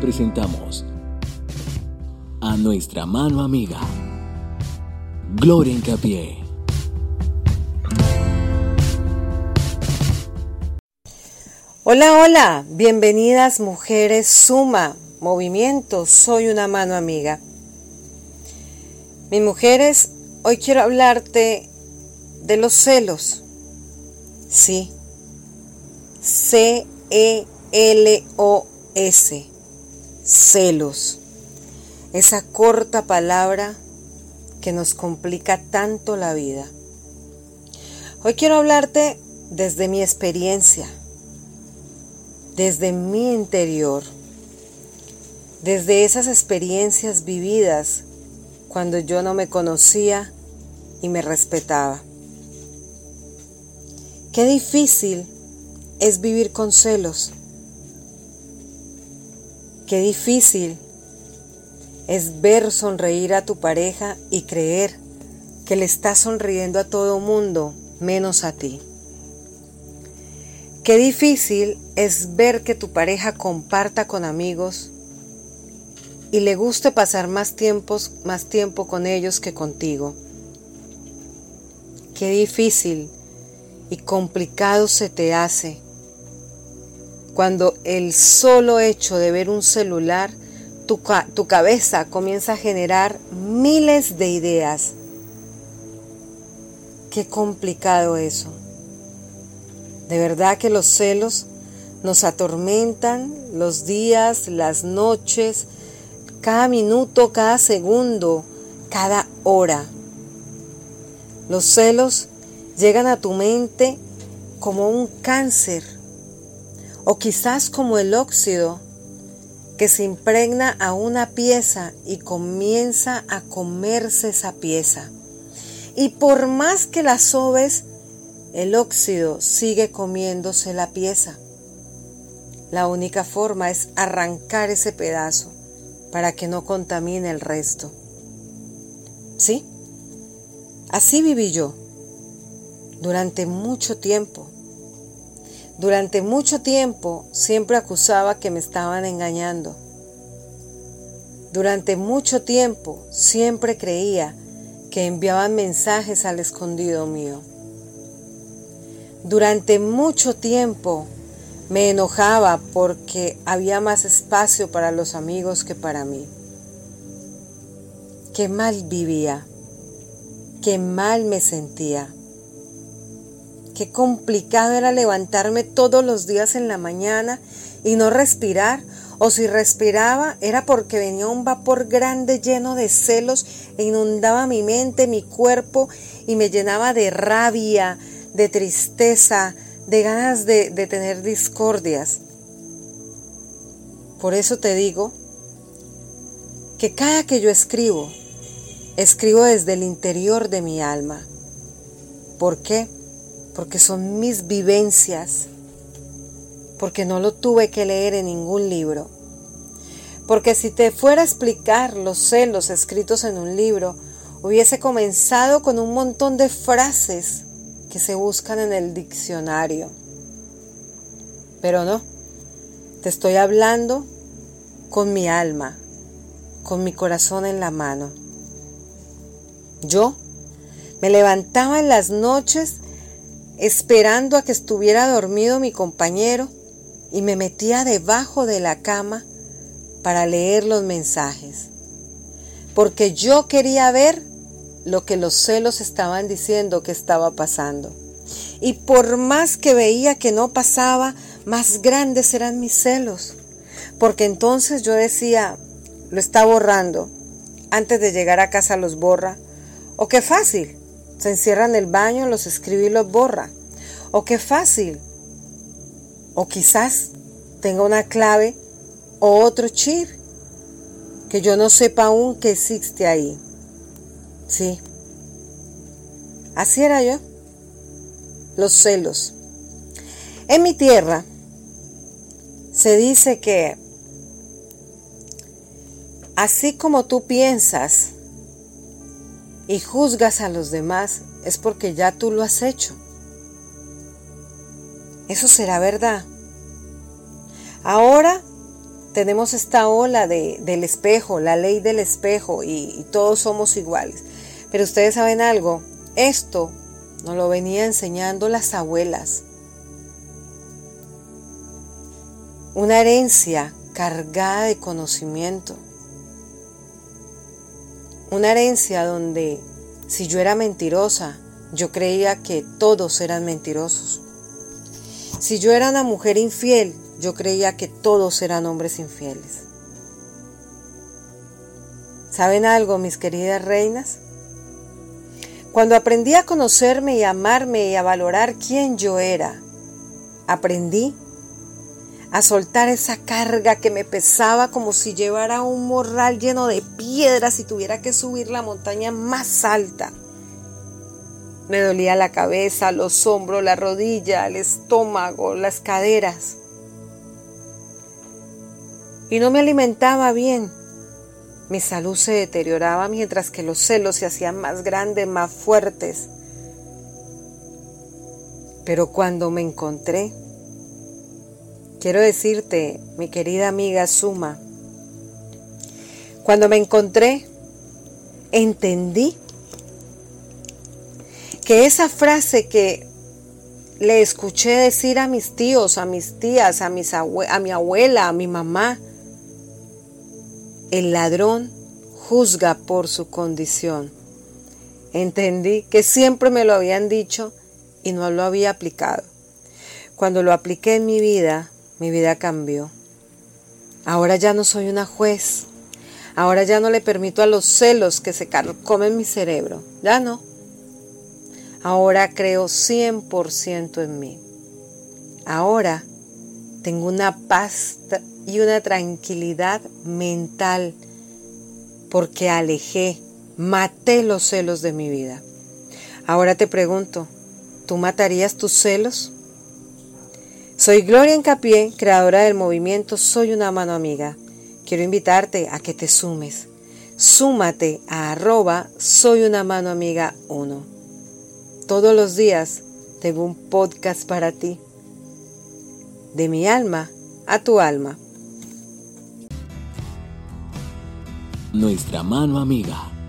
presentamos a nuestra mano amiga, Gloria Incapié. Hola, hola, bienvenidas mujeres Suma, Movimiento, soy una mano amiga. Mis mujeres, hoy quiero hablarte de los celos. Sí, C-E-L-O-S, celos. Esa corta palabra que nos complica tanto la vida. Hoy quiero hablarte desde mi experiencia, desde mi interior, desde esas experiencias vividas cuando yo no me conocía y me respetaba. Qué difícil es vivir con celos. Qué difícil es ver sonreír a tu pareja y creer que le estás sonriendo a todo mundo menos a ti. Qué difícil es ver que tu pareja comparta con amigos y le guste pasar más, tiempos, más tiempo con ellos que contigo. Qué difícil y complicado se te hace cuando el solo hecho de ver un celular, tu, cabeza comienza a generar miles de ideas. Qué complicado eso. De verdad que los celos nos atormentan los días, las noches, cada minuto, cada segundo, cada hora. Los celos llegan a tu mente como un cáncer o quizás como el óxido que se impregna a una pieza y comienza a comerse esa pieza. Y por más que la sobes, el óxido sigue comiéndose la pieza. La única forma es arrancar ese pedazo para que no contamine el resto. ¿Sí? Así viví yo durante mucho tiempo. Durante mucho tiempo siempre acusaba que me estaban engañando. Durante mucho tiempo siempre creía que enviaban mensajes al escondido mío. Durante mucho tiempo me enojaba porque había más espacio para los amigos que para mí. Qué mal vivía, qué mal me sentía. Qué complicado era levantarme todos los días en la mañana y no respirar, o si respiraba era porque venía un vapor grande lleno de celos e inundaba mi mente, mi cuerpo y me llenaba de rabia, de tristeza, de ganas de, de tener discordias. Por eso te digo que cada que yo escribo, escribo desde el interior de mi alma. ¿Por qué? Porque son mis vivencias, porque no lo tuve que leer en ningún libro. Porque si te fuera a explicar los celos escritos en un libro, hubiese comenzado con un montón de frases que se buscan en el diccionario. Pero no, te estoy hablando con mi alma, con mi corazón en la mano. Yo me levantaba en las noches esperando a que estuviera dormido mi compañero y me metía debajo de la cama para leer los mensajes, porque yo quería ver lo que los celos estaban diciendo que estaba pasando. Y por más que veía que no pasaba, más grandes eran mis celos, porque entonces yo decía, lo está borrando, antes de llegar a casa los borra, o qué fácil, se encierra en el baño, los escribe y los borra. O qué fácil. O quizás tenga una clave o otro chip que yo no sepa aún que existe ahí. Sí. Así era yo. Los celos. En mi tierra se dice que así como tú piensas, y juzgas a los demás es porque ya tú lo has hecho. Eso será verdad. Ahora tenemos esta ola de, del espejo, la ley del espejo y, todos somos iguales. Pero ustedes saben algo, esto nos lo venía enseñando las abuelas. Una herencia cargada de conocimiento. Una herencia donde si yo era mentirosa, yo creía que todos eran mentirosos. Si yo era una mujer infiel, yo creía que todos eran hombres infieles. ¿Saben algo, mis queridas reinas? Cuando aprendí a conocerme y amarme y a valorar quién yo era, aprendí a soltar esa carga que me pesaba como si llevara un morral lleno de piedras y tuviera que subir la montaña más alta. Me dolía la cabeza, los hombros, la rodilla, el estómago, las caderas. Y no me alimentaba bien. Mi salud se deterioraba mientras que los celos se hacían más grandes, más fuertes. Pero cuando me encontré, Quiero decirte, mi querida amiga Suma, cuando me encontré, entendí que esa frase que le escuché decir a mis tíos, a mis tías, a, mis a mi abuela, a mi mamá, el ladrón juzga por su condición. Entendí que siempre me lo habían dicho y no lo había aplicado. Cuando lo apliqué en mi vida, mi vida cambió. Ahora ya no soy una juez. Ahora ya no le permito a los celos que se comen mi cerebro. Ya no. Ahora creo 100% en mí. Ahora tengo una paz y una tranquilidad mental porque alejé, maté los celos de mi vida. Ahora te pregunto, ¿tú matarías tus celos? Soy Gloria Encapié, creadora del movimiento Soy una mano amiga. Quiero invitarte a que te sumes. Súmate a arroba Soy una mano amiga 1. Todos los días tengo un podcast para ti. De mi alma a tu alma. Nuestra mano amiga.